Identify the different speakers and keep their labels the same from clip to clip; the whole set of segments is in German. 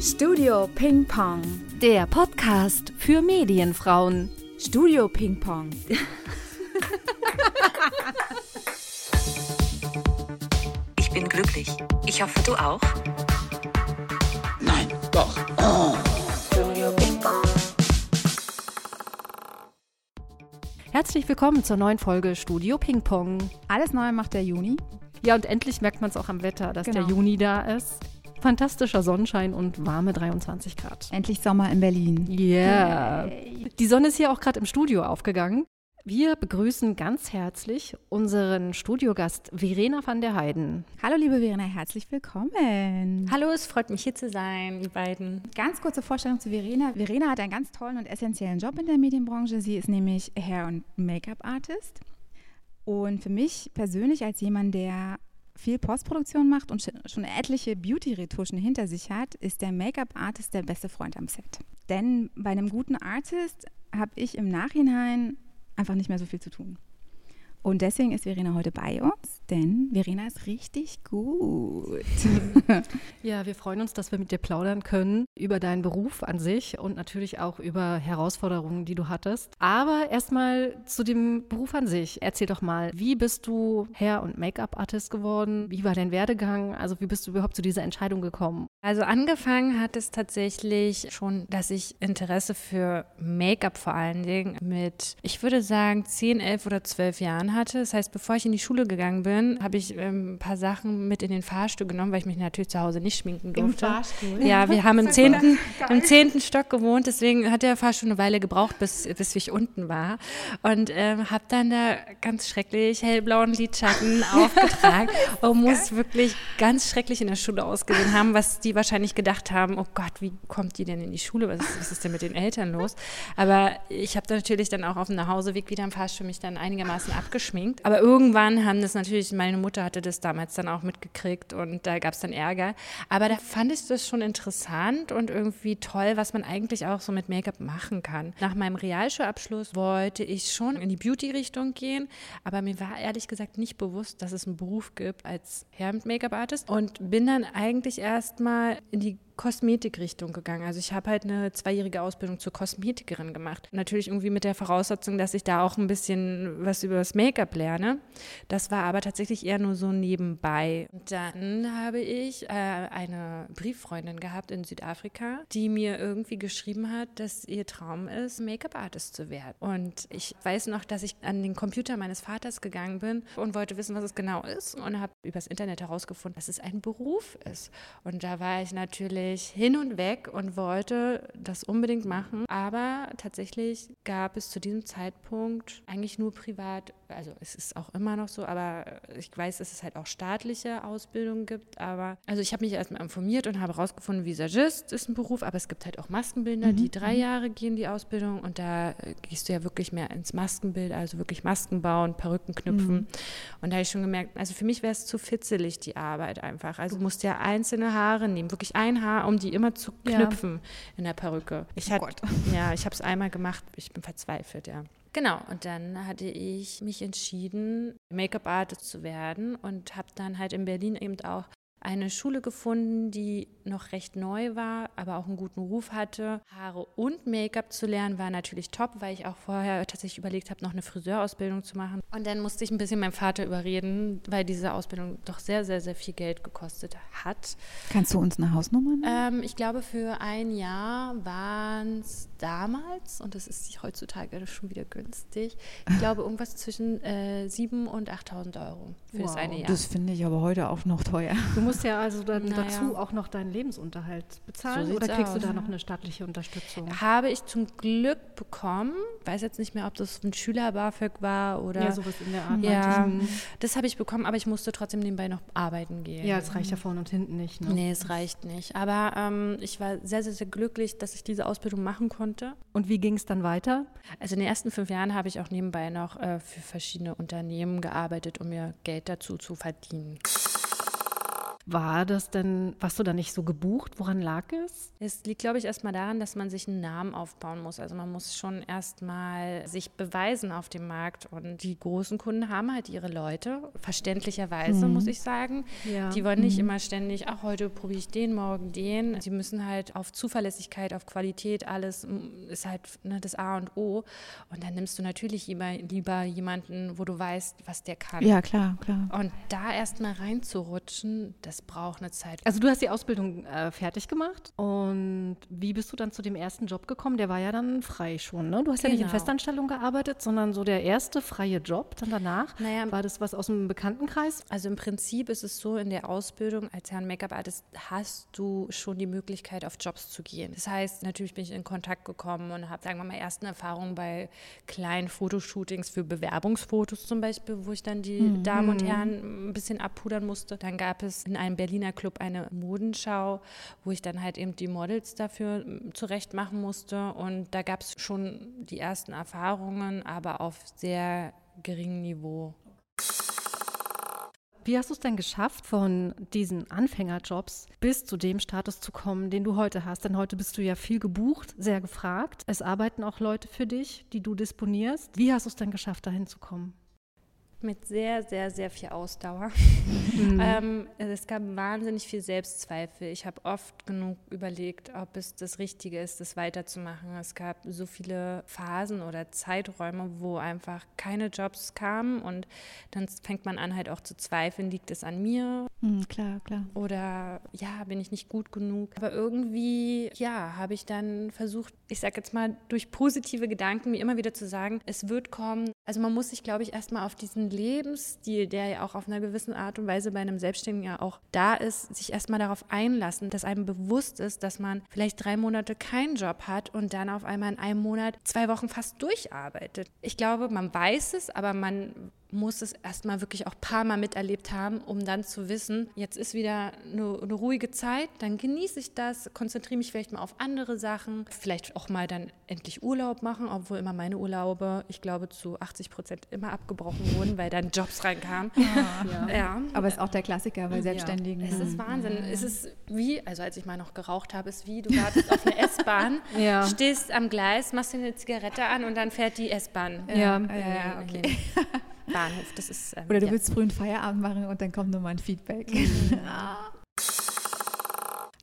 Speaker 1: Studio Ping Pong.
Speaker 2: Der Podcast für Medienfrauen.
Speaker 1: Studio Ping Pong.
Speaker 3: Ich bin glücklich. Ich hoffe, du auch.
Speaker 4: Nein, doch.
Speaker 3: Studio Ping Pong.
Speaker 2: Herzlich willkommen zur neuen Folge Studio Ping Pong.
Speaker 1: Alles Neue macht der Juni.
Speaker 2: Ja, und endlich merkt man es auch am Wetter, dass
Speaker 1: Genau.
Speaker 2: der Juni da ist. Fantastischer Sonnenschein und warme 23 Grad.
Speaker 1: Endlich Sommer in Berlin.
Speaker 2: Yeah. Die Sonne ist hier auch gerade im Studio aufgegangen. Wir begrüßen ganz herzlich unseren Studiogast Verena van der Heiden.
Speaker 1: Hallo liebe Verena, herzlich willkommen.
Speaker 5: Hallo, es freut mich hier zu sein, die beiden.
Speaker 1: Ganz kurze Vorstellung zu Verena. Verena hat einen ganz tollen und essentiellen Job in der Medienbranche. Sie ist nämlich Hair- und Make-up-Artist. Und für mich persönlich als jemand, der viel Postproduktion macht und sch- schon etliche Beauty-Retuschen hinter sich hat, ist der Make-up-Artist der beste Freund am Set. Denn bei einem guten Artist habe ich im Nachhinein einfach nicht mehr so viel zu tun. Und deswegen ist Verena heute bei uns, denn Verena ist richtig gut.
Speaker 2: Ja, wir freuen uns, dass wir mit dir plaudern können über deinen Beruf an sich und natürlich auch über Herausforderungen, die du hattest. Aber erstmal zu dem Beruf an sich. Erzähl doch mal, wie bist du Hair- und Make-up-Artist geworden? Wie war dein Werdegang? Also wie bist du überhaupt zu dieser Entscheidung gekommen?
Speaker 5: Also angefangen hat es tatsächlich schon, dass ich Interesse für Make-up vor allen Dingen mit, ich würde sagen, 10, 11 oder 12 Jahren hatte. Das heißt, bevor ich in die Schule gegangen bin, habe ich ähm, ein paar Sachen mit in den Fahrstuhl genommen, weil ich mich natürlich zu Hause nicht schminken durfte.
Speaker 1: Fahrstuhl?
Speaker 5: Ja, wir haben im zehnten, im zehnten Stock gewohnt, deswegen hat der Fahrstuhl eine Weile gebraucht, bis, bis ich unten war. Und ähm, habe dann da ganz schrecklich hellblauen Lidschatten aufgetragen und muss wirklich ganz schrecklich in der Schule ausgesehen haben, was die wahrscheinlich gedacht haben, oh Gott, wie kommt die denn in die Schule? Was ist, was ist denn mit den Eltern los? Aber ich habe natürlich dann auch auf dem Nachhauseweg wieder im Fahrstuhl mich dann einigermaßen abgeschminkt. Aber irgendwann haben das natürlich, meine Mutter hatte das damals dann auch mitgekriegt und da gab es dann Ärger. Aber da fand ich das schon interessant und irgendwie toll, was man eigentlich auch so mit Make-up machen kann. Nach meinem Realschulabschluss wollte ich schon in die Beauty-Richtung gehen, aber mir war ehrlich gesagt nicht bewusst, dass es einen Beruf gibt als Hair- und Make-up-Artist und bin dann eigentlich erstmal in die Kosmetikrichtung gegangen. Also ich habe halt eine zweijährige Ausbildung zur Kosmetikerin gemacht. Natürlich irgendwie mit der Voraussetzung, dass ich da auch ein bisschen was über das Make-up lerne. Das war aber tatsächlich eher nur so nebenbei. Dann habe ich äh, eine Brieffreundin gehabt in Südafrika, die mir irgendwie geschrieben hat, dass ihr Traum ist, Make-up-Artist zu werden. Und ich weiß noch, dass ich an den Computer meines Vaters gegangen bin und wollte wissen, was es genau ist und habe übers Internet herausgefunden, dass es ein Beruf ist. Und da war ich natürlich hin und weg und wollte das unbedingt machen. Aber tatsächlich gab es zu diesem Zeitpunkt eigentlich nur privat, also es ist auch immer noch so, aber ich weiß, dass es halt auch staatliche Ausbildungen gibt. Aber also ich habe mich erstmal informiert und habe herausgefunden, Visagist ist ein Beruf, aber es gibt halt auch Maskenbildner, die drei Jahre gehen die Ausbildung und da äh, gehst du ja wirklich mehr ins Maskenbild, also wirklich Masken bauen, Perücken knüpfen. Und da habe ich schon gemerkt, also für mich wäre es zu fitzelig, die Arbeit einfach. Also du musst ja einzelne Haare nehmen, wirklich ein Haar, um die immer zu
Speaker 2: Ja.
Speaker 5: knüpfen in der Perücke. Ich hatte, ja, ich habe es einmal gemacht, ich bin verzweifelt, ja. Genau, und dann hatte ich mich entschieden, Make-up-Artist zu werden und habe dann halt in Berlin eben auch eine Schule gefunden, die noch recht neu war, aber auch einen guten Ruf hatte. Haare und Make-up zu lernen war natürlich top, weil ich auch vorher tatsächlich überlegt habe, noch eine Friseurausbildung zu machen. Und dann musste ich ein bisschen meinen Vater überreden, weil diese Ausbildung doch sehr, sehr, sehr viel Geld gekostet hat.
Speaker 1: Kannst du uns eine Hausnummer nennen?
Speaker 5: Ähm, ich glaube, für ein Jahr waren es damals, und das ist heutzutage schon wieder günstig, ich glaube, irgendwas zwischen äh, 7.000 und 8.000 Euro für das eine Jahr.
Speaker 1: Das finde ich aber heute auch noch teuer.
Speaker 2: Du musst ja also dann
Speaker 5: Naja.
Speaker 2: dazu auch noch deinen Lebensunterhalt bezahlen
Speaker 5: So
Speaker 2: oder kriegst du
Speaker 5: aus.
Speaker 2: da noch eine staatliche Unterstützung?
Speaker 5: Habe ich zum Glück bekommen. Weiß jetzt nicht mehr, ob das ein Schüler-BAföG war oder.
Speaker 2: Ja, sowas in der Art.
Speaker 5: Ja, das habe ich bekommen, aber ich musste trotzdem nebenbei noch arbeiten gehen.
Speaker 2: ja, es reicht ja vorne und hinten nicht. Ne?
Speaker 5: Nee, es reicht nicht. Aber ähm, ich war sehr, sehr, sehr glücklich, dass ich diese Ausbildung machen konnte.
Speaker 2: Und wie ging es dann weiter?
Speaker 5: Also in den ersten fünf Jahren habe ich auch nebenbei noch äh, für verschiedene Unternehmen gearbeitet, um mir Geld dazu zu verdienen.
Speaker 2: War das denn, warst du da nicht so gebucht? Woran lag es?
Speaker 5: Es liegt, glaube ich, erstmal daran, dass man sich einen Namen aufbauen muss. Also man muss schon erstmal sich beweisen auf dem Markt. Und die großen Kunden haben halt ihre Leute, verständlicherweise, mhm. muss ich sagen. Ja. Die wollen nicht mhm. immer ständig, ach, heute probiere ich den, morgen den. Sie müssen halt auf Zuverlässigkeit, auf Qualität, alles ist halt ne, das A und O. Und dann nimmst du natürlich lieber, lieber jemanden, wo du weißt, was der kann.
Speaker 1: Ja, klar, klar.
Speaker 5: Und da erstmal reinzurutschen, das braucht eine Zeit.
Speaker 2: Also du hast die Ausbildung äh, fertig gemacht und wie bist du dann zu dem ersten Job gekommen? Der war ja dann frei schon, ne? Du hast genau. ja nicht in genau. Festanstellung gearbeitet, sondern so der erste freie Job dann danach. Naja, war das was aus dem Bekanntenkreis?
Speaker 5: Also im Prinzip ist es so, in der Ausbildung als Herrn Make-up-Artist hast du schon die Möglichkeit, auf Jobs zu gehen. Das heißt, natürlich bin ich in Kontakt gekommen und habe, sagen wir mal, ersten Erfahrungen bei kleinen Fotoshootings für Bewerbungsfotos zum Beispiel, wo ich dann die mhm. Damen und Herren ein bisschen abpudern musste. Dann gab es in einem Berliner Club eine Modenschau, wo ich dann halt eben die Models dafür hm, zurecht machen musste. Und da gab es schon die ersten Erfahrungen, aber auf sehr geringem Niveau.
Speaker 2: Wie hast du es denn geschafft, von diesen Anfängerjobs bis zu dem Status zu kommen, den du heute hast? Denn heute bist du ja viel gebucht, sehr gefragt. Es arbeiten auch Leute für dich, die du disponierst. Wie hast du es denn geschafft, dahin zu kommen?
Speaker 5: Mit sehr, sehr, sehr viel Ausdauer. Mhm. ähm, es gab wahnsinnig viel Selbstzweifel. Ich habe oft genug überlegt, ob es das Richtige ist, das weiterzumachen. Es gab so viele Phasen oder Zeiträume, wo einfach keine Jobs kamen und dann fängt man an halt auch zu zweifeln, liegt es an mir?
Speaker 1: Mhm, klar, klar.
Speaker 5: Oder ja, bin ich nicht gut genug? Aber irgendwie, ja, habe ich dann versucht, ich sage jetzt mal, durch positive Gedanken mir immer wieder zu sagen, es wird kommen. Also man muss sich, glaube ich, erstmal auf diesen Lebensstil, der ja auch auf einer gewissen Art und Weise bei einem Selbstständigen ja auch da ist, sich erstmal darauf einlassen, dass einem bewusst ist, dass man vielleicht drei Monate keinen Job hat und dann auf einmal in einem Monat zwei Wochen fast durcharbeitet. Ich glaube, man weiß es, aber man muss es erstmal wirklich auch ein paar Mal miterlebt haben, um dann zu wissen, jetzt ist wieder eine, eine ruhige Zeit, dann genieße ich das, konzentriere mich vielleicht mal auf andere Sachen, vielleicht auch mal dann endlich Urlaub machen, obwohl immer meine Urlaube, ich glaube, zu 80 Prozent immer abgebrochen wurden, weil dann Jobs reinkamen.
Speaker 1: Ja. ja. Aber es ist auch der Klassiker bei Selbstständigen.
Speaker 5: Ja. Es ist Wahnsinn. Ja. Es ist wie, also als ich mal noch geraucht habe, ist wie, du wartest auf eine S-Bahn, ja. stehst am Gleis, machst dir eine Zigarette an und dann fährt die S-Bahn.
Speaker 1: Ja, ja, ja, okay.
Speaker 5: Bahnhof. Das ist,
Speaker 1: ähm, Oder du ja. willst frühen Feierabend machen und dann kommt nochmal ein Feedback. Mhm.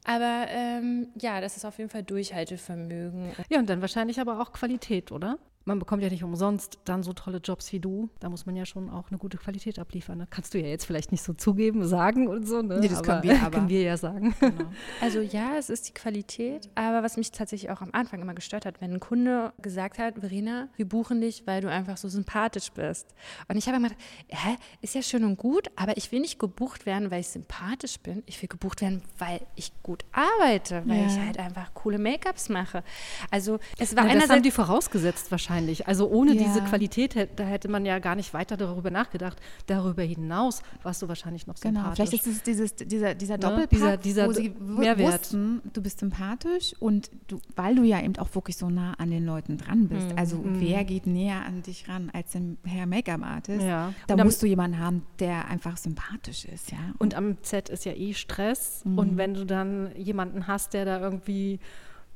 Speaker 5: Aber ähm, ja, das ist auf jeden Fall Durchhaltevermögen.
Speaker 2: Ja, und dann wahrscheinlich aber auch Qualität, oder? Man bekommt ja nicht umsonst dann so tolle Jobs wie du. Da muss man ja schon auch eine gute Qualität abliefern. Ne? Kannst du ja jetzt vielleicht nicht so zugeben, sagen und so. Ne?
Speaker 1: Nee, das aber, können wir aber.
Speaker 2: können wir ja sagen. Genau.
Speaker 5: Also ja, es ist die Qualität. Aber was mich tatsächlich auch am Anfang immer gestört hat, wenn ein Kunde gesagt hat, Verena, wir buchen dich, weil du einfach so sympathisch bist. Und ich habe immer gedacht, hä, ist ja schön und gut, aber ich will nicht gebucht werden, weil ich sympathisch bin. Ich will gebucht werden, weil ich gut arbeite, weil ja. ich halt einfach coole Make-ups mache. Also es war
Speaker 2: ja,
Speaker 5: einerseits...
Speaker 2: Das haben die vorausgesetzt wahrscheinlich wahrscheinlich. Also ohne ja. diese Qualität, da hätte man ja gar nicht weiter darüber nachgedacht. Darüber hinaus warst du wahrscheinlich noch
Speaker 1: genau.
Speaker 2: sympathisch.
Speaker 1: Vielleicht ist es dieses, dieser, dieser ne? Doppelpack, dieser, dieser wo sie Mehrwert. wussten, du bist sympathisch und du, weil du ja eben auch wirklich so nah an den Leuten dran bist. Mhm. Also mhm. wer geht näher an dich ran als den Herr Make-up-Artist? Ja. Da und musst du jemanden haben, der einfach sympathisch ist. Ja?
Speaker 2: Und am Set ist ja eh Stress. Mhm. Und wenn du dann jemanden hast, der da irgendwie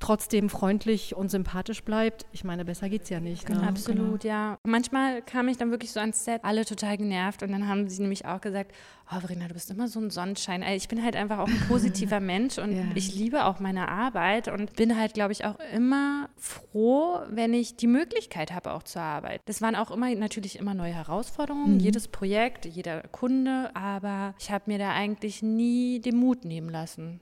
Speaker 2: trotzdem freundlich und sympathisch bleibt. Ich meine, besser geht's ja nicht.
Speaker 5: Ne? Absolut, genau. ja. Manchmal kam ich dann wirklich so ans Set, alle total genervt und dann haben sie nämlich auch gesagt, oh Verena, du bist immer so ein Sonnenschein. Ich bin halt einfach auch ein positiver Mensch und ja. ich liebe auch meine Arbeit und bin halt, glaube ich, auch immer froh, wenn ich die Möglichkeit habe, auch zu arbeiten. Das waren auch immer natürlich immer neue Herausforderungen, mhm. jedes Projekt, jeder Kunde, aber ich habe mir da eigentlich nie den Mut nehmen lassen.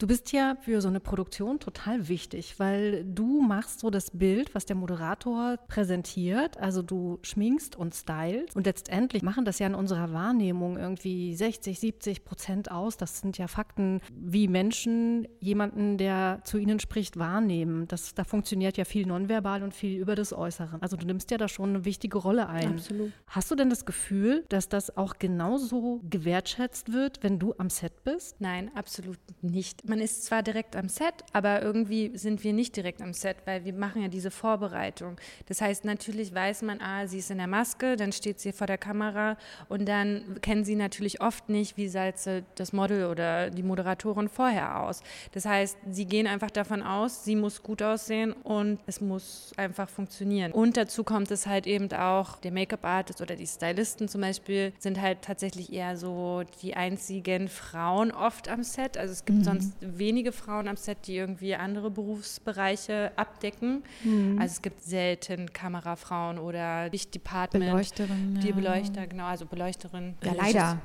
Speaker 2: Du bist ja für so eine Produktion total wichtig, weil du machst so das Bild, was der Moderator präsentiert. Also du schminkst und stylst. Und letztendlich machen das ja in unserer Wahrnehmung irgendwie 60, 70 Prozent aus. Das sind ja Fakten, wie Menschen jemanden, der zu ihnen spricht, wahrnehmen. Das, da funktioniert ja viel nonverbal und viel über das Äußere. Also du nimmst ja da schon eine wichtige Rolle ein.
Speaker 5: Absolut.
Speaker 2: Hast du denn das Gefühl, dass das auch genauso gewertschätzt wird, wenn du am Set bist?
Speaker 5: Nein, absolut nicht man ist zwar direkt am Set, aber irgendwie sind wir nicht direkt am Set, weil wir machen ja diese Vorbereitung. Das heißt, natürlich weiß man, ah, sie ist in der Maske, dann steht sie vor der Kamera und dann kennen sie natürlich oft nicht, wie sah das Model oder die Moderatorin vorher aus. Das heißt, sie gehen einfach davon aus, sie muss gut aussehen und es muss einfach funktionieren. Und dazu kommt es halt eben auch, der Make-up-Artist oder die Stylisten zum Beispiel sind halt tatsächlich eher so die einzigen Frauen oft am Set. Also es gibt mhm. sonst wenige Frauen am Set, die irgendwie andere Berufsbereiche abdecken. Mhm. Also es gibt selten Kamerafrauen oder Lichtdepartment.
Speaker 1: Beleuchterin.
Speaker 5: Die Beleuchter, genau, also Beleuchterin.
Speaker 1: Ja, leider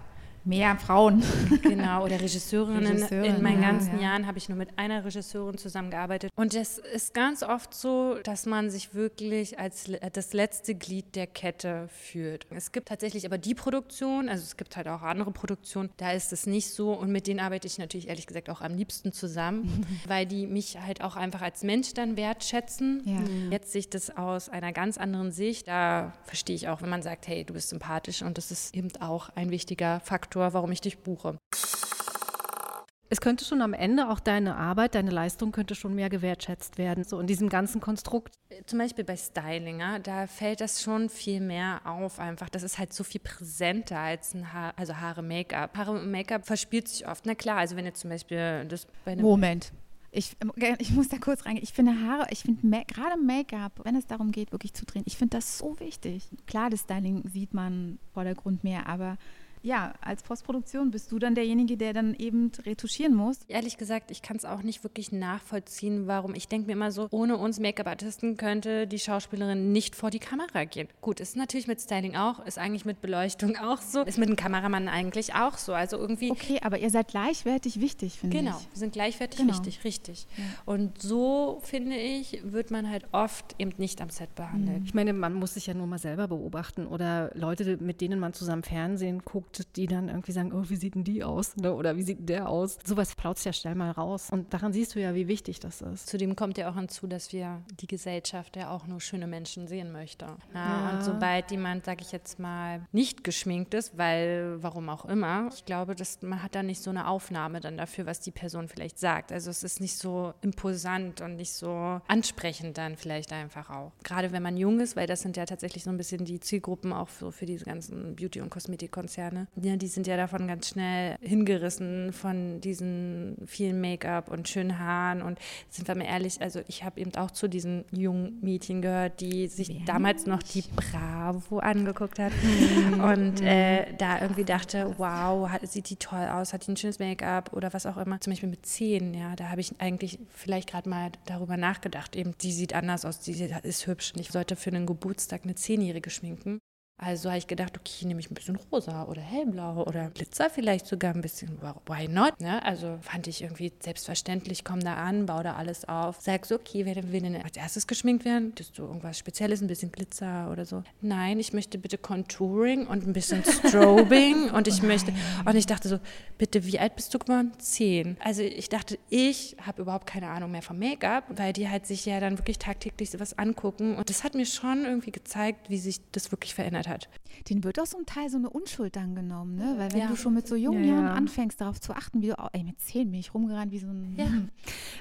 Speaker 1: mehr Frauen.
Speaker 5: Genau, oder Regisseurinnen. Regisseurin, In meinen ja, ganzen ja. Jahren habe ich nur mit einer Regisseurin zusammengearbeitet. Und es ist ganz oft so, dass man sich wirklich als das letzte Glied der Kette fühlt. Es gibt tatsächlich aber die Produktion, also es gibt halt auch andere Produktionen, da ist es nicht so. Und mit denen arbeite ich natürlich ehrlich gesagt auch am liebsten zusammen, weil die mich halt auch einfach als Mensch dann wertschätzen. Ja. Jetzt sehe ich das aus einer ganz anderen Sicht. Da verstehe ich auch, wenn man sagt, hey, du bist sympathisch und das ist eben auch ein wichtiger Faktor Faktor, warum ich dich buche.
Speaker 2: Es könnte schon am Ende auch deine Arbeit, deine Leistung könnte schon mehr gewertschätzt werden, so in diesem ganzen Konstrukt.
Speaker 5: Zum Beispiel bei Styling, ja, da fällt das schon viel mehr auf einfach. Das ist halt so viel präsenter als ein Haar, also Haare, Make-up. Haare Make-up verspielt sich oft. Na klar, also wenn jetzt zum Beispiel das
Speaker 1: bei einem Moment. Ich, ich muss da kurz reingehen. Ich finde Haare, ich finde gerade Make-up, wenn es darum geht, wirklich zu drehen, ich finde das so wichtig. Klar, das Styling sieht man Vordergrund mehr, aber ja, als Postproduktion bist du dann derjenige, der dann eben retuschieren muss.
Speaker 5: Ehrlich gesagt, ich kann es auch nicht wirklich nachvollziehen, warum. Ich denke mir immer so, ohne uns Make-up-Artisten könnte die Schauspielerin nicht vor die Kamera gehen. Gut, ist natürlich mit Styling auch, ist eigentlich mit Beleuchtung auch so, ist mit dem Kameramann eigentlich auch so. Also irgendwie.
Speaker 1: Okay, aber ihr seid gleichwertig wichtig, finde
Speaker 5: genau, ich. Genau, wir sind gleichwertig genau. wichtig, richtig. Ja. Und so, finde ich, wird man halt oft eben nicht am Set behandelt.
Speaker 2: Ich meine, man muss sich ja nur mal selber beobachten oder Leute, mit denen man zusammen Fernsehen guckt, gibt, die dann irgendwie sagen, oh, wie sieht denn die aus? Ne? Oder wie sieht denn der aus? Sowas plautzt ja schnell mal raus. Und daran siehst du ja, wie wichtig das ist.
Speaker 5: Zudem kommt ja auch hinzu, dass wir die Gesellschaft ja auch nur schöne Menschen sehen möchte. Ja, ja. Und sobald jemand, sag ich jetzt mal, nicht geschminkt ist, weil warum auch immer, ich glaube, dass man hat da nicht so eine Aufnahme dann dafür, was die Person vielleicht sagt. Also es ist nicht so imposant und nicht so ansprechend dann vielleicht einfach auch. Gerade wenn man jung ist, weil das sind ja tatsächlich so ein bisschen die Zielgruppen auch so für diese ganzen Beauty- und Kosmetikkonzerne ja, die sind ja davon ganz schnell hingerissen von diesen vielen Make-up und schönen Haaren. Und sind wir mal ehrlich, also ich habe eben auch zu diesen jungen Mädchen gehört, die sich Wer damals noch die Bravo angeguckt hat mhm. und äh, da irgendwie dachte, wow, hat, sieht die toll aus, hat die ein schönes Make-up oder was auch immer. Zum Beispiel mit zehn, ja, da habe ich eigentlich vielleicht gerade mal darüber nachgedacht, eben die sieht anders aus, die ist hübsch. Ich sollte für einen Geburtstag eine Zehnjährige schminken. Also habe ich gedacht, okay, nehme ich ein bisschen rosa oder hellblau oder Glitzer vielleicht sogar ein bisschen. Why not? Ne? Also fand ich irgendwie selbstverständlich, komm da an, baue da alles auf. Sag so, okay, wer will denn als erstes geschminkt werden? Dass du irgendwas Spezielles, ein bisschen Glitzer oder so. Nein, ich möchte bitte Contouring und ein bisschen Strobing und ich möchte, und ich dachte so, bitte, wie alt bist du geworden? Zehn. Also ich dachte, ich habe überhaupt keine Ahnung mehr vom Make-up, weil die halt sich ja dann wirklich tagtäglich sowas angucken und das hat mir schon irgendwie gezeigt, wie sich das wirklich verändert hat hat.
Speaker 1: Den wird auch so ein Teil so eine Unschuld dann genommen, ne? Weil wenn ja. du schon mit so jungen ja, Jahren anfängst, darauf zu achten, wie du, oh, ey, mit zehn bin ich rumgerannt wie so ein.
Speaker 2: Ja,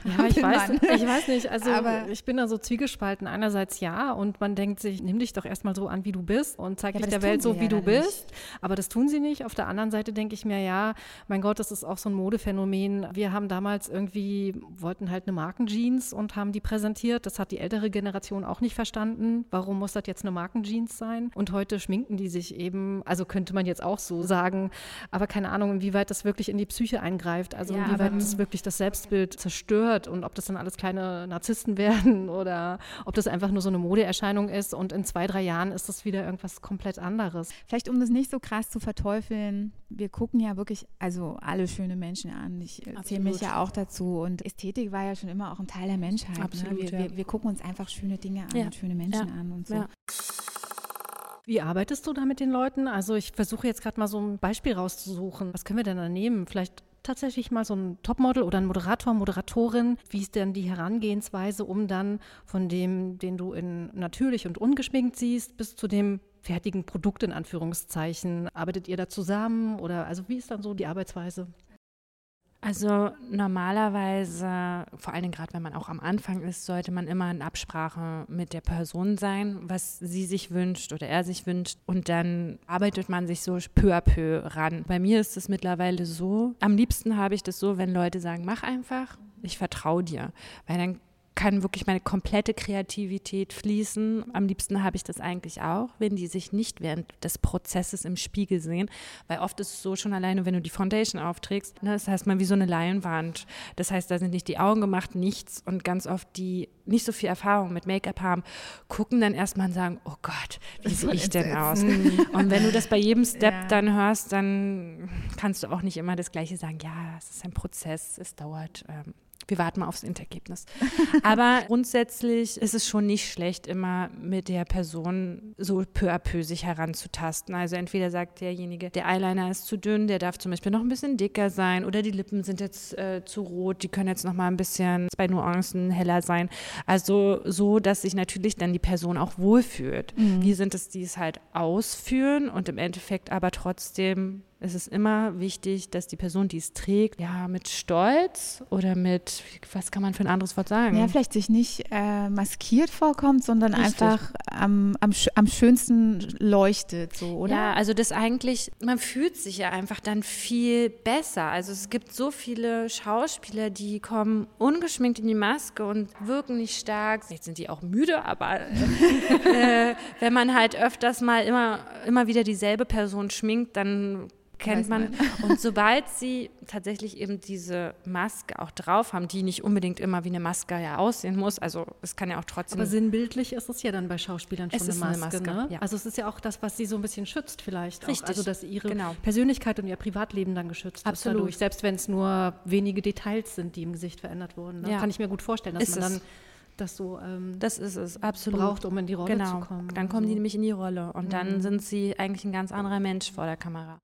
Speaker 2: ja ich, weiß, ich weiß nicht. Also Aber ich bin da so zwiegespalten. Einerseits ja und man denkt sich, nimm dich doch erstmal so an, wie du bist und zeig dich der Welt so, wie du bist. Nicht. Aber das tun sie nicht. Auf der anderen Seite denke ich mir, ja, mein Gott, das ist auch so ein Modephänomen. Wir haben damals irgendwie, wollten halt eine Markenjeans und haben die präsentiert. Das hat die ältere Generation auch nicht verstanden. Warum muss das jetzt eine Markenjeans sein? Und heute schminken die sich eben, also könnte man jetzt auch so sagen, aber keine Ahnung, inwieweit das wirklich in die Psyche eingreift, also ja, inwieweit das wirklich das Selbstbild zerstört und ob das dann alles kleine Narzissten werden oder ob das einfach nur so eine Modeerscheinung ist und in zwei, drei Jahren ist das wieder irgendwas komplett anderes.
Speaker 1: Vielleicht um das nicht so krass zu verteufeln, wir gucken ja wirklich, also alle schöne Menschen an. Ich zähle mich ja auch dazu und Ästhetik war ja schon immer auch ein Teil der Menschheit. Ne? Absolut, ne? wir, ja. wir, wir, gucken uns einfach schöne Dinge an ja. und schöne Menschen ja. an und so.
Speaker 2: Wie arbeitest du da mit den Leuten? Also ich versuche jetzt gerade mal so ein Beispiel rauszusuchen. Was können wir denn da nehmen? Vielleicht tatsächlich mal so ein Topmodel oder ein Moderator, Moderatorin. Wie ist denn die Herangehensweise, um dann von dem, den du in natürlich und ungeschminkt siehst, bis zu dem fertigen Produkt in Anführungszeichen? Arbeitet ihr da zusammen oder also wie ist dann so die Arbeitsweise?
Speaker 5: Also normalerweise, vor allen Dingen gerade wenn man auch am Anfang ist, sollte man immer in Absprache mit der Person sein, was sie sich wünscht oder er sich wünscht. Und dann arbeitet man sich so peu à peu ran. Bei mir ist es mittlerweile so, am liebsten habe ich das so, wenn Leute sagen, mach einfach, ich vertraue dir. Weil dann kann wirklich meine komplette Kreativität fließen. Am liebsten habe ich das eigentlich auch, wenn die sich nicht während des Prozesses im Spiegel sehen, weil oft ist es so schon alleine, wenn du die Foundation aufträgst, ne, das heißt mal wie so eine Leinwand. Das heißt, da sind nicht die Augen gemacht, nichts und ganz oft die nicht so viel Erfahrung mit Make-up haben, gucken dann erstmal und sagen, oh Gott, wie sehe ich denn aus? und wenn du das bei jedem Step ja. dann hörst, dann kannst du auch nicht immer das Gleiche sagen, ja, es ist ein Prozess, es dauert. Ähm, wir warten mal aufs Endergebnis. Aber grundsätzlich ist es schon nicht schlecht, immer mit der Person so peu à peu sich heranzutasten. Also entweder sagt derjenige, der Eyeliner ist zu dünn, der darf zum Beispiel noch ein bisschen dicker sein oder die Lippen sind jetzt äh, zu rot, die können jetzt noch mal ein bisschen bei Nuancen heller sein. Also so, dass sich natürlich dann die Person auch wohlfühlt. Mhm. Wir sind es, die es halt ausführen und im Endeffekt aber trotzdem es ist immer wichtig, dass die Person, die es trägt, ja, mit Stolz oder mit, was kann man für ein anderes Wort sagen?
Speaker 1: Ja, vielleicht sich nicht äh, maskiert vorkommt, sondern Richtig. einfach am, am, am schönsten leuchtet, so, oder?
Speaker 5: Ja, also das eigentlich, man fühlt sich ja einfach dann viel besser. Also es gibt so viele Schauspieler, die kommen ungeschminkt in die Maske und wirken nicht stark. Vielleicht sind die auch müde, aber äh, wenn man halt öfters mal immer, immer wieder dieselbe Person schminkt, dann kennt man. Und sobald sie tatsächlich eben diese Maske auch drauf haben, die nicht unbedingt immer wie eine Maske ja aussehen muss, also es kann ja auch trotzdem.
Speaker 2: Aber sinnbildlich ist es ja dann bei Schauspielern schon eine Maske. Eine Maske ne?
Speaker 5: ja.
Speaker 2: Also es ist ja auch das, was sie so ein bisschen schützt vielleicht.
Speaker 5: Richtig.
Speaker 2: Auch. Also dass ihre
Speaker 5: genau.
Speaker 2: Persönlichkeit und ihr Privatleben dann geschützt
Speaker 5: Absolut. ist dadurch,
Speaker 2: selbst wenn es nur wenige Details sind, die im Gesicht verändert wurden. Ne? Ja. Kann ich mir gut vorstellen, dass
Speaker 5: ist
Speaker 2: man dann das so ähm,
Speaker 5: das ist es absolut
Speaker 2: braucht, um in die Rolle
Speaker 5: genau.
Speaker 2: zu kommen.
Speaker 5: Dann kommen so. die nämlich in die Rolle und mhm. dann sind sie eigentlich ein ganz anderer Mensch vor der Kamera.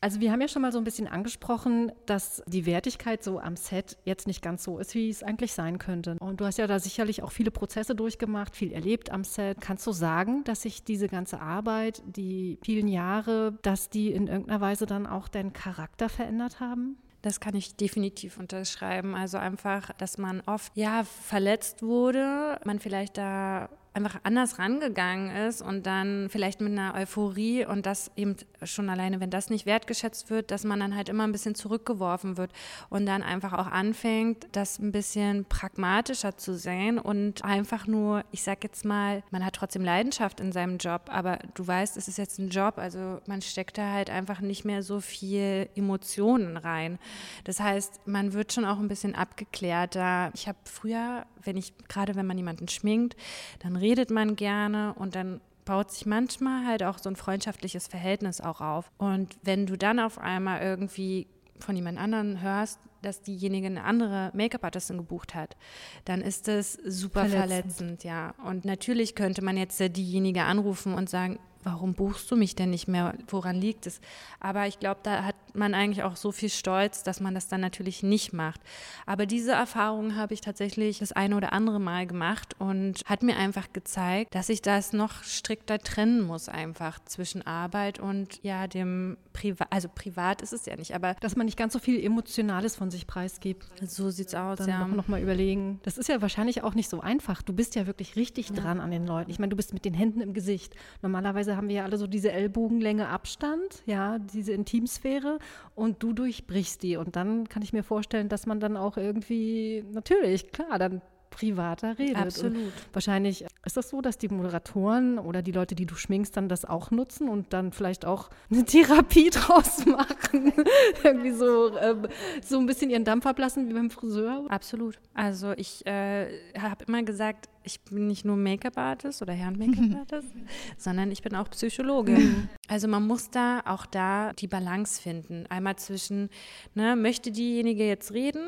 Speaker 2: Also wir haben ja schon mal so ein bisschen angesprochen, dass die Wertigkeit so am Set jetzt nicht ganz so ist, wie es eigentlich sein könnte. Und du hast ja da sicherlich auch viele Prozesse durchgemacht, viel erlebt am Set. Kannst du sagen, dass sich diese ganze Arbeit, die vielen Jahre, dass die in irgendeiner Weise dann auch deinen Charakter verändert haben?
Speaker 5: Das kann ich definitiv unterschreiben. Also einfach, dass man oft ja verletzt wurde, man vielleicht da einfach anders rangegangen ist und dann vielleicht mit einer Euphorie und das eben schon alleine, wenn das nicht wertgeschätzt wird, dass man dann halt immer ein bisschen zurückgeworfen wird und dann einfach auch anfängt, das ein bisschen pragmatischer zu sehen und einfach nur, ich sag jetzt mal, man hat trotzdem Leidenschaft in seinem Job, aber du weißt, es ist jetzt ein Job, also man steckt da halt einfach nicht mehr so viel Emotionen rein. Das heißt, man wird schon auch ein bisschen abgeklärter. Ich habe früher, wenn ich, gerade wenn man jemanden schminkt, dann redet man gerne und dann baut sich manchmal halt auch so ein freundschaftliches Verhältnis auch auf. Und wenn du dann auf einmal irgendwie von jemand anderen hörst, dass diejenige eine andere Make-up-Artistin gebucht hat, dann ist das super verletzend. verletzend, ja. Und natürlich könnte man jetzt diejenige anrufen und sagen, warum buchst du mich denn nicht mehr? Woran liegt es? Aber ich glaube, da hat man eigentlich auch so viel Stolz, dass man das dann natürlich nicht macht. Aber diese Erfahrung habe ich tatsächlich das eine oder andere Mal gemacht und hat mir einfach gezeigt, dass ich das noch strikter trennen muss, einfach zwischen Arbeit und ja, dem Privat. Also privat ist es ja nicht, aber.
Speaker 2: Dass man nicht ganz so viel Emotionales von sich preisgibt.
Speaker 5: So sieht's aus,
Speaker 2: dann
Speaker 5: ja.
Speaker 2: Noch mal überlegen. Das ist ja wahrscheinlich auch nicht so einfach. Du bist ja wirklich richtig ja. dran an den Leuten. Ich meine, du bist mit den Händen im Gesicht. Normalerweise haben wir ja alle so diese Ellbogenlänge Abstand, ja, diese Intimsphäre und du durchbrichst die. Und dann kann ich mir vorstellen, dass man dann auch irgendwie, natürlich, klar, dann privater redet.
Speaker 5: Absolut. Und
Speaker 2: wahrscheinlich ist das so, dass die Moderatoren oder die Leute, die du schminkst, dann das auch nutzen und dann vielleicht auch eine Therapie draus machen. Irgendwie so, ähm, so ein bisschen ihren Dampf ablassen wie beim Friseur.
Speaker 5: Absolut. Also ich äh, habe immer gesagt, ich bin nicht nur Make-up-Artist oder Herren-Make-up-Artist, sondern ich bin auch Psychologin. Mhm. Also man muss da auch da die Balance finden. Einmal zwischen, ne, möchte diejenige jetzt reden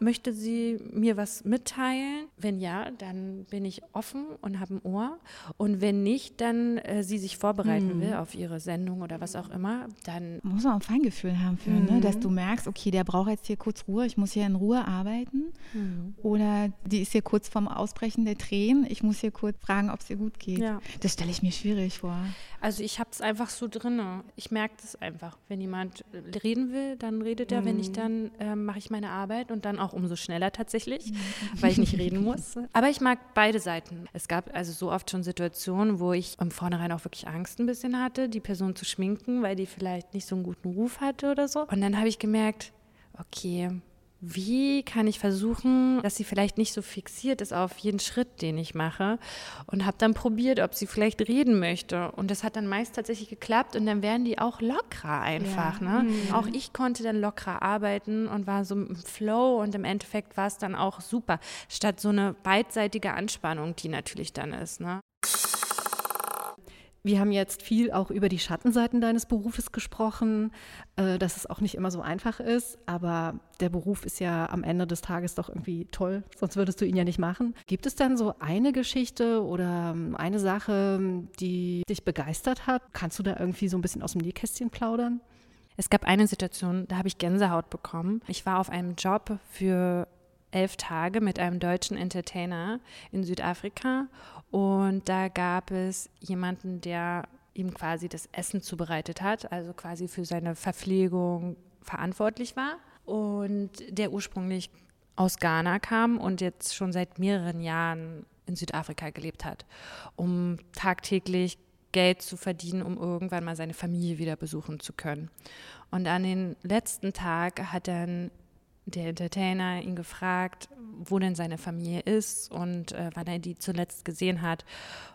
Speaker 5: Möchte sie mir was mitteilen? Wenn ja, dann bin ich offen und habe ein Ohr. Und wenn nicht, dann äh, sie sich vorbereiten mhm. will auf ihre Sendung oder was auch immer, dann.
Speaker 1: Muss man ein Feingefühl haben für, mhm. ne? dass du merkst, okay, der braucht jetzt hier kurz Ruhe, ich muss hier in Ruhe arbeiten. Mhm. Oder die ist hier kurz vorm Ausbrechen der Tränen, ich muss hier kurz fragen, ob es ihr gut geht. Ja. Das stelle ich mir schwierig vor.
Speaker 5: Also ich habe es einfach so drin. Ich merke das einfach. Wenn jemand reden will, dann redet er. Wenn nicht, mhm. dann äh, mache ich meine Arbeit und dann auch umso schneller tatsächlich, mhm. weil ich nicht reden muss. Aber ich mag beide Seiten. Es gab also so oft schon Situationen, wo ich im Vornherein auch wirklich Angst ein bisschen hatte, die Person zu schminken, weil die vielleicht nicht so einen guten Ruf hatte oder so. Und dann habe ich gemerkt, okay, wie kann ich versuchen, dass sie vielleicht nicht so fixiert ist auf jeden Schritt, den ich mache. Und habe dann probiert, ob sie vielleicht reden möchte. Und das hat dann meist tatsächlich geklappt. Und dann werden die auch lockerer einfach. Ja. Ne? Mhm. Auch ich konnte dann lockerer arbeiten und war so im Flow. Und im Endeffekt war es dann auch super. Statt so eine beidseitige Anspannung, die natürlich dann ist. Ne?
Speaker 2: Wir haben jetzt viel auch über die Schattenseiten deines Berufes gesprochen, äh, dass es auch nicht immer so einfach ist, aber der Beruf ist ja am Ende des Tages doch irgendwie toll, sonst würdest du ihn ja nicht machen. Gibt es dann so eine Geschichte oder ähm, eine Sache, die dich begeistert hat? Kannst du da irgendwie so ein bisschen aus dem Nähkästchen plaudern?
Speaker 5: Es gab eine Situation, da habe ich Gänsehaut bekommen. Ich war auf einem Job für elf Tage mit einem deutschen Entertainer in Südafrika und da gab es jemanden, der ihm quasi das Essen zubereitet hat, also quasi für seine Verpflegung verantwortlich war und der ursprünglich aus Ghana kam und jetzt schon seit mehreren Jahren in Südafrika gelebt hat, um tagtäglich Geld zu verdienen, um irgendwann mal seine Familie wieder besuchen zu können. Und an den letzten Tag hat dann der Entertainer ihn gefragt, wo denn seine Familie ist und äh, wann er die zuletzt gesehen hat.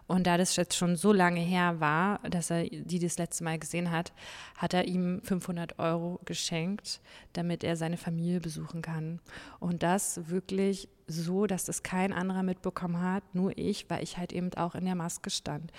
Speaker 5: Und da das jetzt schon so lange her war, dass er die das letzte Mal gesehen hat, hat er ihm 500 Euro geschenkt, damit er seine Familie besuchen kann. Und das wirklich so, dass das kein anderer mitbekommen hat, nur ich, weil ich halt eben auch in der Maske stand.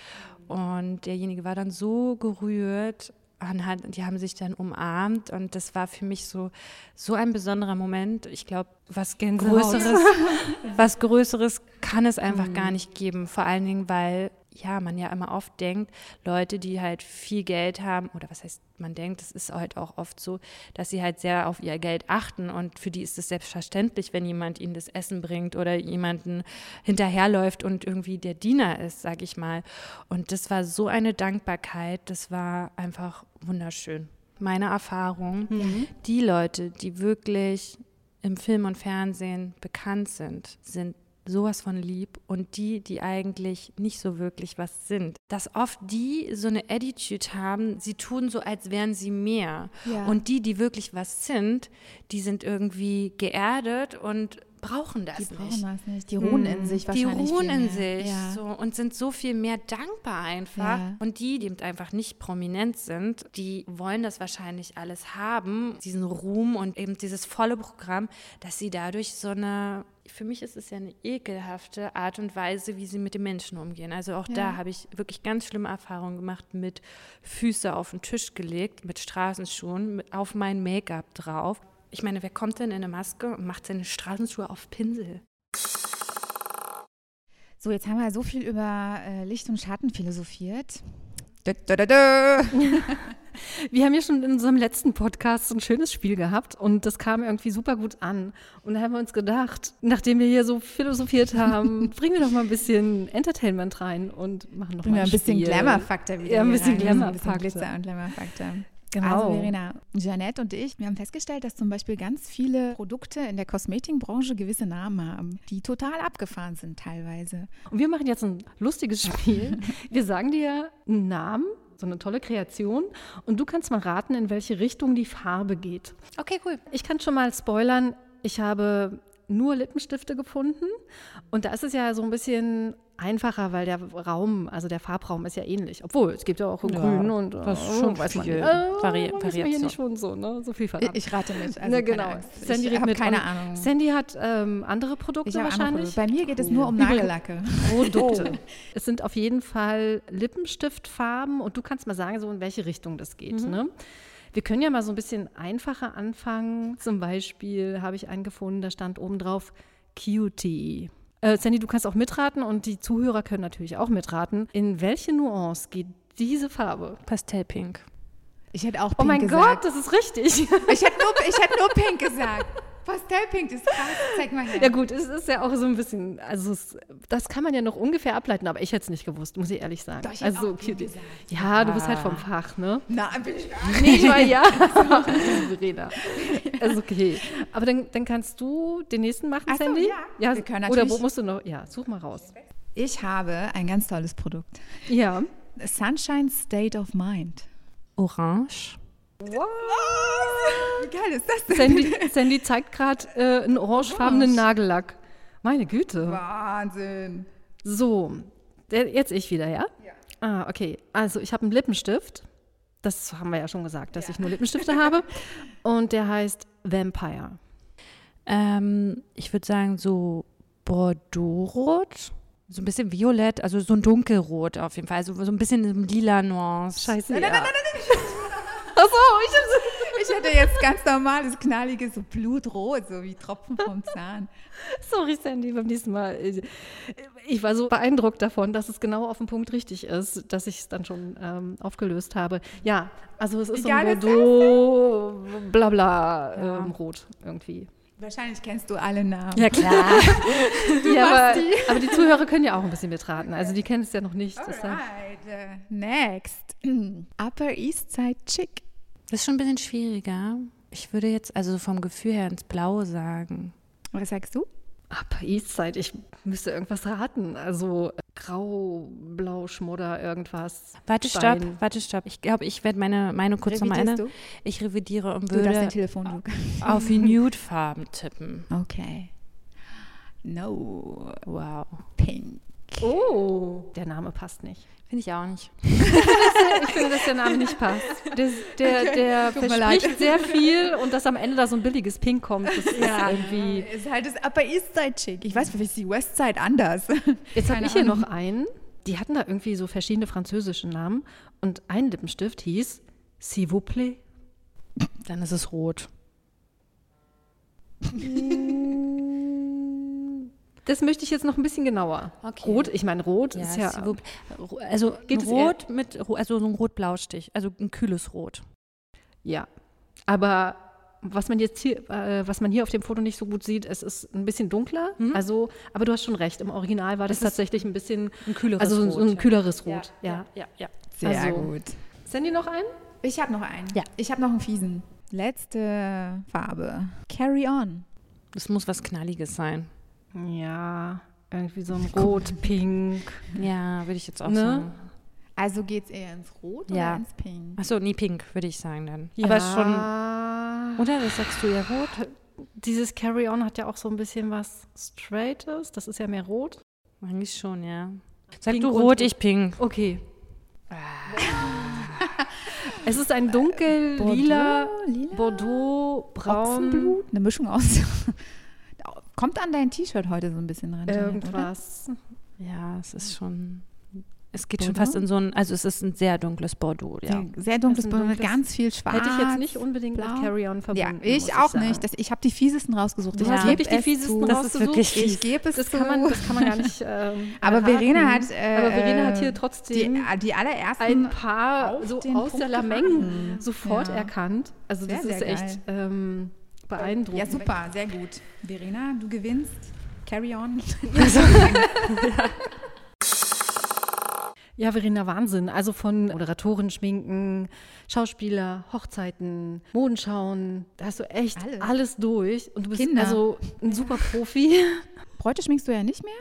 Speaker 5: Und derjenige war dann so gerührt hat, die haben sich dann umarmt und das war für mich so, so ein besonderer Moment. Ich glaube, was Größeres, was Größeres kann es einfach mhm. gar nicht geben. Vor allen Dingen, weil ja, man ja immer oft denkt, Leute, die halt viel Geld haben, oder was heißt, man denkt, es ist halt auch oft so, dass sie halt sehr auf ihr Geld achten und für die ist es selbstverständlich, wenn jemand ihnen das Essen bringt oder jemanden hinterherläuft und irgendwie der Diener ist, sag ich mal. Und das war so eine Dankbarkeit, das war einfach wunderschön. Meine Erfahrung, mhm. die Leute, die wirklich im Film und Fernsehen bekannt sind, sind sowas von lieb und die, die eigentlich nicht so wirklich was sind. Dass oft die so eine Attitude haben, sie tun so, als wären sie mehr. Ja. Und die, die wirklich was sind, die sind irgendwie geerdet und brauchen das
Speaker 1: die
Speaker 5: nicht.
Speaker 1: brauchen das nicht. Die ruhen in sich wahrscheinlich.
Speaker 5: Die ruhen in sich ja. so, und sind so viel mehr dankbar einfach. Ja. Und die, die einfach nicht prominent sind, die wollen das wahrscheinlich alles haben, diesen Ruhm und eben dieses volle Programm, dass sie dadurch so eine für mich ist es ja eine ekelhafte Art und Weise, wie sie mit den Menschen umgehen. Also auch ja. da habe ich wirklich ganz schlimme Erfahrungen gemacht mit Füße auf den Tisch gelegt, mit Straßenschuhen, mit, auf mein Make-up drauf ich meine, wer kommt denn in eine Maske und macht seine Straßenschuhe auf Pinsel?
Speaker 1: So, jetzt haben wir so viel über äh, Licht und Schatten philosophiert. Da, da, da,
Speaker 2: wir haben ja schon in unserem letzten Podcast so ein schönes Spiel gehabt und das kam irgendwie super gut an. Und da haben wir uns gedacht, nachdem wir hier so philosophiert haben, bringen wir doch mal ein bisschen Entertainment rein und machen noch mal ein,
Speaker 1: ein bisschen Glamour-Faktor
Speaker 2: wieder. Ja, ein bisschen Glamour-Faktor.
Speaker 1: Glitzer und Glamour-Faktor. Genau. Also Verena, Jeanette und ich, wir haben festgestellt, dass zum Beispiel ganz viele Produkte in der Kosmetikbranche gewisse Namen haben, die total abgefahren sind teilweise.
Speaker 2: Und wir machen jetzt ein lustiges Spiel. wir sagen dir einen Namen, so eine tolle Kreation und du kannst mal raten, in welche Richtung die Farbe geht.
Speaker 5: Okay, cool.
Speaker 2: Ich kann schon mal spoilern, ich habe nur Lippenstifte gefunden und da ist es ja so ein bisschen einfacher, weil der Raum, also der Farbraum ist ja ähnlich. Obwohl, es gibt ja auch ja, Grün und
Speaker 5: das ist schon weiß man
Speaker 2: viel
Speaker 5: äh,
Speaker 2: Vari Variation. nicht schon so, ne? So viel
Speaker 1: verraten. Ich, ich rate mit.
Speaker 2: Also ne, genau.
Speaker 1: Sandy ich habe keine Ahnung.
Speaker 2: Sandy hat ähm, andere Produkte wahrscheinlich.
Speaker 1: Bei mir geht es nur um Nagellacke.
Speaker 2: Produkte. Oh. Es sind auf jeden Fall Lippenstiftfarben und du kannst mal sagen, so in welche Richtung das geht. Mhm. Ne? Wir können ja mal so ein bisschen einfacher anfangen. Zum Beispiel habe ich einen gefunden, da stand oben drauf Cutie. Äh, Sandy, du kannst auch mitraten und die Zuhörer können natürlich auch mitraten. In welche Nuance geht diese Farbe?
Speaker 5: Pastellpink.
Speaker 1: Ich hätte auch Pink
Speaker 2: Oh mein
Speaker 1: gesagt.
Speaker 2: Gott, das ist richtig.
Speaker 1: Ich hätte nur, ich hätte nur Pink gesagt. Pastellpink ist krass. Zeig mal her.
Speaker 2: Ja gut, es ist ja auch so ein bisschen, also es, das kann man ja noch ungefähr ableiten, aber ich hätte es nicht gewusst, muss ich ehrlich sagen.
Speaker 1: Doch, ich
Speaker 2: also
Speaker 1: auch Pink gesagt.
Speaker 2: Ja, du bist halt vom Fach, ne?
Speaker 1: Nein, bin ich gar nicht.
Speaker 2: Nee, ich war ja. Verena. Ist okay. Aber dann, dann kannst du den nächsten machen,
Speaker 1: Ach so,
Speaker 2: Sandy?
Speaker 1: ja. Wir können
Speaker 2: Oder wo
Speaker 1: natürlich-
Speaker 2: musst du noch? Ja, such mal raus.
Speaker 1: Ich habe ein ganz tolles Produkt.
Speaker 2: Ja.
Speaker 1: Sunshine State of Mind.
Speaker 5: Orange.
Speaker 1: Wie geil ist das denn?
Speaker 2: Sandy, Sandy zeigt gerade äh, einen orangefarbenen Nagellack. Meine Güte.
Speaker 1: Wahnsinn.
Speaker 2: So, der, jetzt ich wieder, ja? Ja. Ah, okay. Also ich habe einen Lippenstift. Das haben wir ja schon gesagt, dass ich nur Lippenstifte habe. Und der heißt Vampire.
Speaker 5: Ähm, ich würde sagen so Bordeaux-rot. So ein bisschen violett, also so ein dunkelrot auf jeden Fall. Also so ein bisschen lila Nuance.
Speaker 2: Scheiße.
Speaker 1: Nein, nein,
Speaker 2: ja.
Speaker 1: nein, nein, nein,
Speaker 2: Achso, ich.
Speaker 1: Ich hätte jetzt ganz normales, knalliges, so blutrot, so wie Tropfen vom Zahn.
Speaker 2: Sorry, Sandy, beim nächsten Mal. Ich- war so beeindruckt davon, dass es genau auf den Punkt richtig ist, dass ich es dann schon ähm, aufgelöst habe. Ja, also es ist so
Speaker 1: Wie
Speaker 2: ein Bordeaux, bla bla, ähm, rot irgendwie.
Speaker 1: Wahrscheinlich kennst du alle Namen.
Speaker 5: Ja, klar.
Speaker 2: ja, aber,
Speaker 1: Basti.
Speaker 2: aber die Zuhörer können ja auch ein bisschen mitraten. Also die kennen es ja noch nicht.
Speaker 1: Alright, äh, next. Upper East Side Chick.
Speaker 5: Das ist schon ein bisschen schwieriger. Ich würde jetzt also vom Gefühl her ins Blaue sagen.
Speaker 1: Was sagst du?
Speaker 2: Upper East Side, ich müsste irgendwas raten. Also grau, blau, Schmodder, irgendwas.
Speaker 5: Warte,
Speaker 2: Stein.
Speaker 5: stopp, warte, stopp. Ich glaube, ich werde meine Meinung kurz nochmal ändern. Ich revidiere und würde auf die Nude-Farben tippen.
Speaker 1: Okay. No.
Speaker 5: Wow.
Speaker 1: Pink.
Speaker 2: Oh, der Name passt nicht.
Speaker 5: Finde ich auch nicht.
Speaker 2: Ich finde, dass der Name nicht passt. Der, der, der
Speaker 1: Tut mir
Speaker 2: verspricht sehr viel und dass am Ende da so ein billiges Pink kommt, das ist irgendwie.
Speaker 1: Ist halt das Upper East Side Chick. Ich weiß, vielleicht ist die West Side anders.
Speaker 2: Jetzt habe ich hier
Speaker 1: Ahnung.
Speaker 2: noch einen. Die hatten da irgendwie so verschiedene französische Namen und ein Lippenstift hieß S'il vous plaît.
Speaker 5: Dann ist es rot.
Speaker 2: Das möchte ich jetzt noch ein bisschen genauer.
Speaker 5: Okay.
Speaker 2: Rot, ich meine, rot
Speaker 5: Ja,
Speaker 2: ist ja.
Speaker 5: also
Speaker 2: Geht es
Speaker 5: rot mit, ro- also so ein rot-blau-Stich, also ein kühles Rot.
Speaker 2: Ja. Aber was man jetzt hier, äh, was man hier auf dem Foto nicht so gut sieht, es ist ein bisschen dunkler. Also, aber du hast schon recht. Im Original war das
Speaker 5: Mhm. Ist
Speaker 2: tatsächlich ein bisschen
Speaker 5: ein kühleres
Speaker 2: also so, so
Speaker 5: Rot,
Speaker 2: ein
Speaker 5: ja.
Speaker 2: kühleres Rot. Ja.
Speaker 5: ja, ja.
Speaker 1: Sehr
Speaker 2: Also-
Speaker 1: gut.
Speaker 2: Sandy noch einen?
Speaker 1: Ich habe noch einen.
Speaker 5: Ja.
Speaker 1: Ich habe noch einen fiesen. Letzte Farbe. Carry on.
Speaker 5: Das muss was Knalliges sein.
Speaker 2: Ja, irgendwie so ein Rot, Pink.
Speaker 5: Ja, würde ich jetzt auch
Speaker 2: Ne?
Speaker 5: sagen.
Speaker 1: Also geht es eher ins Rot
Speaker 5: Ja.
Speaker 1: oder ins Pink?
Speaker 5: Achso, nie pink, würde ich sagen dann.
Speaker 2: Ja.
Speaker 5: Aber schon, oder? Das sagst du ja rot?
Speaker 2: Dieses Carry-On hat ja auch so ein bisschen was Straightes. Das ist ja mehr rot.
Speaker 5: Eigentlich schon, ja. Sag
Speaker 2: Pink
Speaker 5: du rot, ich pink.
Speaker 2: Okay. es ist ein dunkel lila,
Speaker 1: lila?
Speaker 2: Bordeaux, braun,
Speaker 1: Ochsenblut? Eine Mischung aus. Kommt an dein T-Shirt heute so ein bisschen ran. Janet, oder?
Speaker 2: irgendwas.
Speaker 5: Ja, es ist schon, es geht schon
Speaker 1: Bordeaux?
Speaker 5: fast in so ein, also es ist ein sehr dunkles Bordeaux, ja.
Speaker 1: Sehr, dunkles
Speaker 2: Das ist
Speaker 1: Bordeaux mit
Speaker 2: dunkles-
Speaker 1: ganz viel Schwarz.
Speaker 2: Hätte ich jetzt nicht unbedingt
Speaker 1: blau.
Speaker 2: mit Carry-On verbunden.
Speaker 1: Ja, ich
Speaker 2: muss
Speaker 1: auch
Speaker 2: sagen.
Speaker 1: nicht. Das, ich habe die fiesesten rausgesucht.
Speaker 2: Du
Speaker 1: ich
Speaker 2: hast wirklich die
Speaker 1: es
Speaker 2: fiesesten.
Speaker 5: Das ist
Speaker 2: rausgesucht.
Speaker 5: wirklich fies.
Speaker 1: Ich gebe es
Speaker 2: Das
Speaker 1: zu.
Speaker 2: kann, man, das kann man gar nicht. Ähm,
Speaker 1: Aber. Verena hat. Äh,
Speaker 2: Aber Verena hat hier
Speaker 1: die,
Speaker 2: trotzdem
Speaker 1: die allerersten.
Speaker 2: ein paar so aus
Speaker 1: Punkt
Speaker 2: der Lameng sofort
Speaker 1: Ja.
Speaker 2: erkannt. Also das
Speaker 1: Sehr,
Speaker 2: ist
Speaker 1: sehr
Speaker 2: echt ähm, beeindruckend.
Speaker 1: ja, super, sehr gut. Verena, du gewinnst. Carry on.
Speaker 2: Ja, Verena, Wahnsinn. Also von Moderatoren schminken, Schauspieler, Hochzeiten, Modenschauen. Da hast du echt
Speaker 1: Alles.
Speaker 2: alles, durch. Und du bist
Speaker 1: Kinder.
Speaker 2: also ein super Profi.
Speaker 1: Bräute schminkst du ja nicht mehr,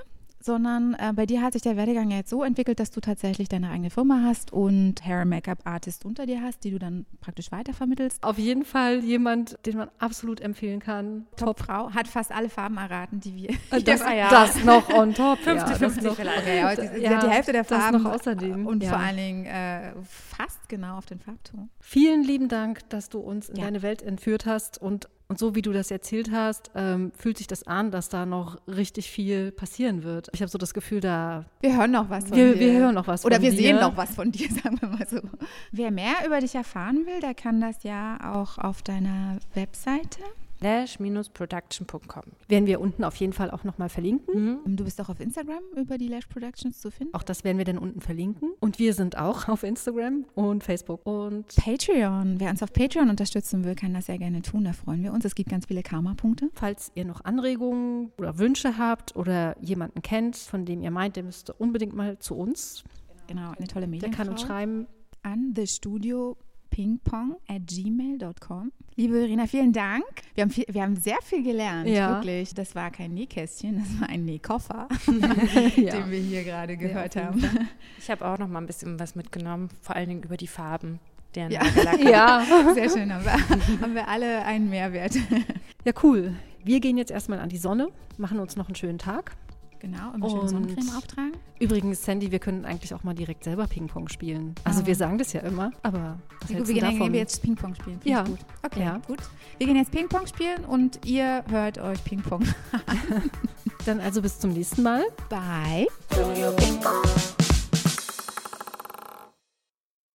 Speaker 1: sondern äh, bei dir hat sich der Werdegang ja jetzt so entwickelt, dass du tatsächlich deine eigene Firma hast und Hair- und Make-up-Artist unter dir hast, die du dann praktisch weitervermittelst.
Speaker 2: Auf jeden Fall jemand, den man absolut empfehlen kann.
Speaker 1: Top-Frau, hat fast alle Farben erraten, die wir.
Speaker 2: Äh, Das,
Speaker 1: Ja, ja.
Speaker 2: das noch on top.
Speaker 5: 50,
Speaker 2: ja,
Speaker 5: 50
Speaker 2: das noch,
Speaker 5: vielleicht.
Speaker 1: Okay, aber die,
Speaker 2: Ja,
Speaker 1: die Hälfte der
Speaker 2: das
Speaker 1: Farben
Speaker 2: noch außerdem,
Speaker 1: und
Speaker 2: ja.
Speaker 1: vor allen Dingen äh, fast genau auf den Farbton.
Speaker 2: Vielen lieben Dank, dass du uns in
Speaker 1: Ja.
Speaker 2: deine Welt entführt hast und Und so wie du das erzählt hast, ähm, fühlt sich das an, dass da noch richtig viel passieren wird. Ich habe so das Gefühl, da.
Speaker 1: Wir hören noch was von
Speaker 2: Wir,
Speaker 1: dir.
Speaker 2: wir hören noch was
Speaker 1: Oder
Speaker 2: von
Speaker 1: wir
Speaker 2: dir.
Speaker 1: sehen noch was von dir, sagen wir mal so. Wer mehr über dich erfahren will, der kann das ja auch auf deiner Webseite.
Speaker 5: lash-production.com.
Speaker 2: Werden wir unten auf jeden Fall auch nochmal verlinken.
Speaker 1: Du bist auch auf Instagram über die Lash Productions zu finden.
Speaker 2: Auch das werden wir dann unten verlinken. Und wir sind auch auf Instagram und Facebook und
Speaker 1: Patreon. Wer uns auf Patreon unterstützen will, kann das sehr gerne tun. Da freuen wir uns. Es gibt ganz viele Karma-Punkte.
Speaker 2: Falls ihr noch Anregungen oder Wünsche habt oder jemanden kennt, von dem ihr meint, der müsste unbedingt mal zu uns,
Speaker 1: Genau, eine tolle
Speaker 2: der
Speaker 1: Medienfrau.
Speaker 2: kann uns schreiben.
Speaker 1: an thestudiopingpong at gmail.com. Liebe Verena, vielen Dank. Wir haben, viel, wir haben sehr viel gelernt,
Speaker 2: Ja.
Speaker 1: wirklich. Das war kein Nähkästchen, das war ein Nähkoffer,
Speaker 2: Ja.
Speaker 1: den wir hier gerade gehört
Speaker 2: auf
Speaker 1: haben.
Speaker 5: Ich habe auch noch mal ein bisschen was mitgenommen, vor allen Dingen über die Farben der
Speaker 1: Ja.
Speaker 2: Ja.
Speaker 1: Sehr schön, haben wir, haben wir alle einen Mehrwert.
Speaker 2: ja, cool. Wir gehen jetzt erstmal an die Sonne, machen uns noch einen schönen Tag.
Speaker 1: Genau, immer schön
Speaker 2: Und-
Speaker 1: Sonnencreme auftragen.
Speaker 2: Übrigens, Sandy, wir können eigentlich auch mal direkt selber Ping-Pong spielen. Also
Speaker 1: Ah.
Speaker 2: wir sagen das ja immer, aber was
Speaker 1: Gut,
Speaker 2: hältst
Speaker 1: wir gehen
Speaker 2: davon?
Speaker 1: wir jetzt Ping-Pong spielen. Finde
Speaker 2: Ja.
Speaker 1: Gut. Okay,
Speaker 2: Ja.
Speaker 1: gut. Wir gehen jetzt Ping-Pong spielen und ihr hört euch Ping-Pong.
Speaker 2: Dann also bis zum nächsten Mal.
Speaker 1: Bye.
Speaker 3: Studio Ping Pong.